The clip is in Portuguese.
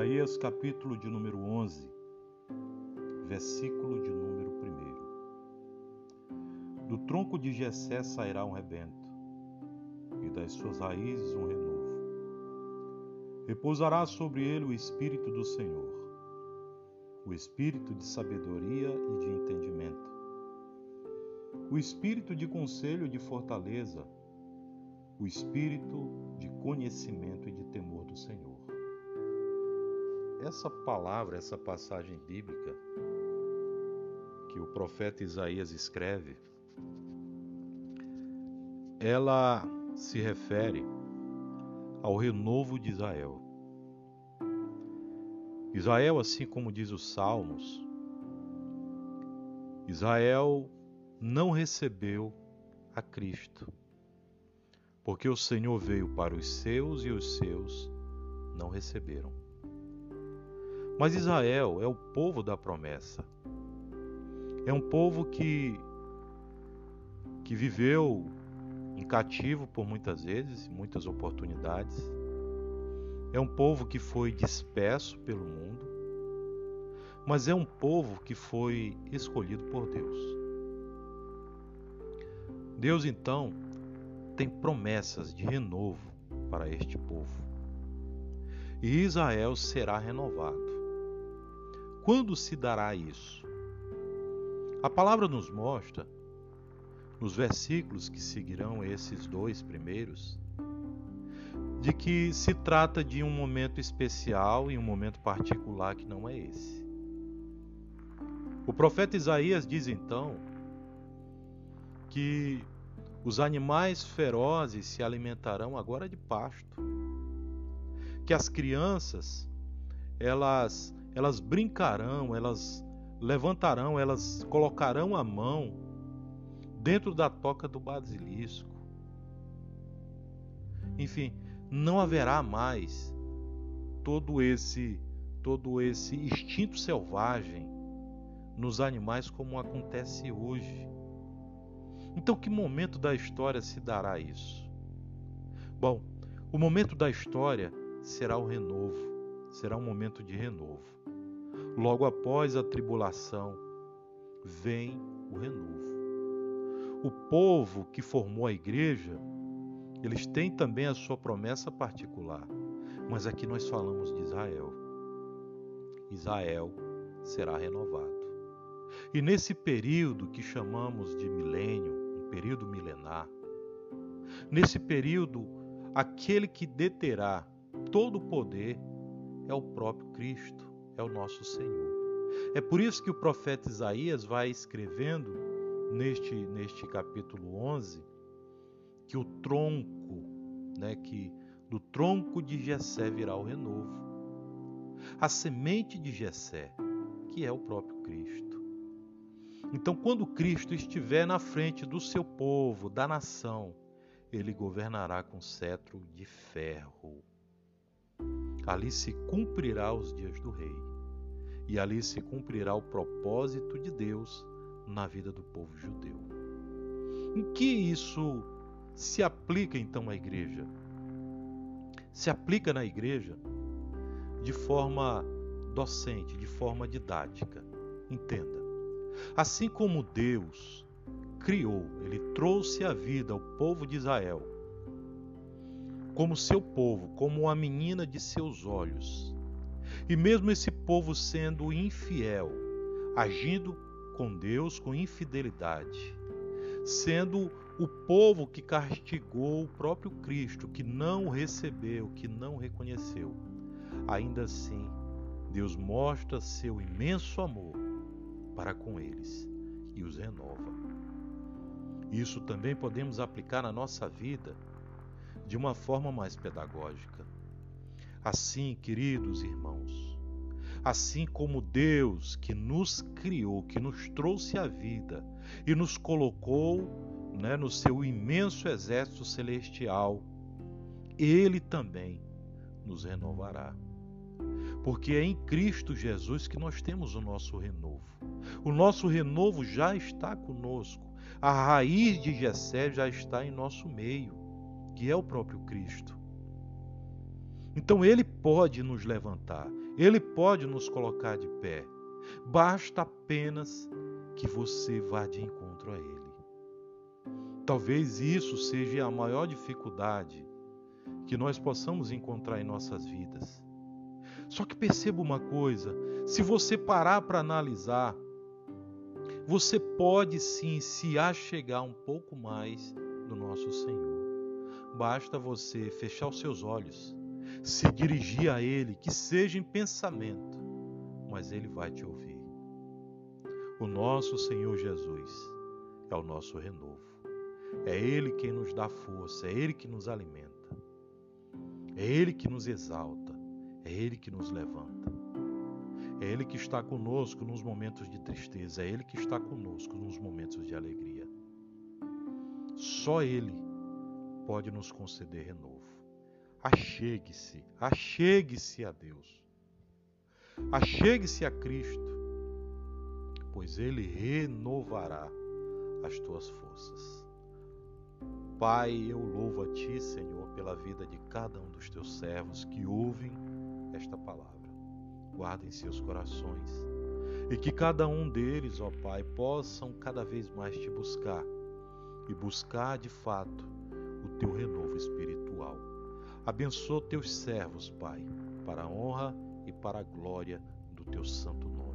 Isaías capítulo de número 11, versículo de número 1. Do tronco de Jessé sairá um rebento, e das suas raízes um renovo. Repousará sobre ele o espírito do Senhor, o espírito de sabedoria e de entendimento, o espírito de conselho e de fortaleza, o espírito de conhecimento e de temor essa palavra, essa passagem bíblica que o profeta Isaías escreve, ela se refere ao renovo de Israel. Israel, assim como diz os Salmos, Israel não recebeu a Cristo, porque o Senhor veio para os seus e os seus não receberam. Mas Israel é o povo da promessa. É um povo que que viveu em cativo por muitas vezes, muitas oportunidades. É um povo que foi disperso pelo mundo, mas é um povo que foi escolhido por Deus. Deus então tem promessas de renovo para este povo. E Israel será renovado. Quando se dará isso? A palavra nos mostra, nos versículos que seguirão esses dois primeiros, de que se trata de um momento especial e um momento particular que não é esse. O profeta Isaías diz então que os animais ferozes se alimentarão agora de pasto, que as crianças elas elas brincarão, elas levantarão, elas colocarão a mão dentro da toca do basilisco. Enfim, não haverá mais todo esse todo esse instinto selvagem nos animais como acontece hoje. Então, que momento da história se dará isso? Bom, o momento da história será o renovo será um momento de renovo. Logo após a tribulação, vem o renovo. O povo que formou a igreja, eles têm também a sua promessa particular, mas aqui nós falamos de Israel. Israel será renovado. E nesse período que chamamos de milênio, um período milenar, nesse período, aquele que deterá todo o poder é o próprio Cristo, é o nosso Senhor. É por isso que o profeta Isaías vai escrevendo neste, neste capítulo 11 que o tronco, né, que do tronco de Jessé virá o renovo. A semente de Jessé, que é o próprio Cristo. Então, quando Cristo estiver na frente do seu povo, da nação, ele governará com cetro de ferro. Ali se cumprirá os dias do rei, e ali se cumprirá o propósito de Deus na vida do povo judeu. Em que isso se aplica então à igreja? Se aplica na igreja de forma docente, de forma didática. Entenda. Assim como Deus criou, ele trouxe à vida o povo de Israel como seu povo, como a menina de seus olhos. E mesmo esse povo sendo infiel, agindo com Deus com infidelidade, sendo o povo que castigou o próprio Cristo, que não recebeu, que não reconheceu, ainda assim, Deus mostra seu imenso amor para com eles e os renova. Isso também podemos aplicar na nossa vida de uma forma mais pedagógica. Assim, queridos irmãos, assim como Deus que nos criou, que nos trouxe à vida e nos colocou né, no seu imenso exército celestial, Ele também nos renovará. Porque é em Cristo Jesus que nós temos o nosso renovo. O nosso renovo já está conosco. A raiz de Jessé já está em nosso meio que é o próprio Cristo. Então ele pode nos levantar, Ele pode nos colocar de pé. Basta apenas que você vá de encontro a Ele. Talvez isso seja a maior dificuldade que nós possamos encontrar em nossas vidas. Só que perceba uma coisa: se você parar para analisar, você pode sim se achegar um pouco mais do nosso Senhor. Basta você fechar os seus olhos, se dirigir a Ele, que seja em pensamento, mas Ele vai te ouvir. O nosso Senhor Jesus é o nosso renovo. É Ele quem nos dá força, é Ele que nos alimenta, é Ele que nos exalta, é Ele que nos levanta. É Ele que está conosco nos momentos de tristeza, é Ele que está conosco nos momentos de alegria. Só Ele pode nos conceder renovo. Achegue-se, achegue-se a Deus. Achegue-se a Cristo, pois Ele renovará as tuas forças. Pai, eu louvo a Ti, Senhor, pela vida de cada um dos Teus servos que ouvem esta palavra. Guarda em seus corações e que cada um deles, ó Pai, possam cada vez mais Te buscar e buscar de fato o Teu renovo espiritual. Abençoa Teus servos, Pai, para a honra e para a glória do Teu santo nome.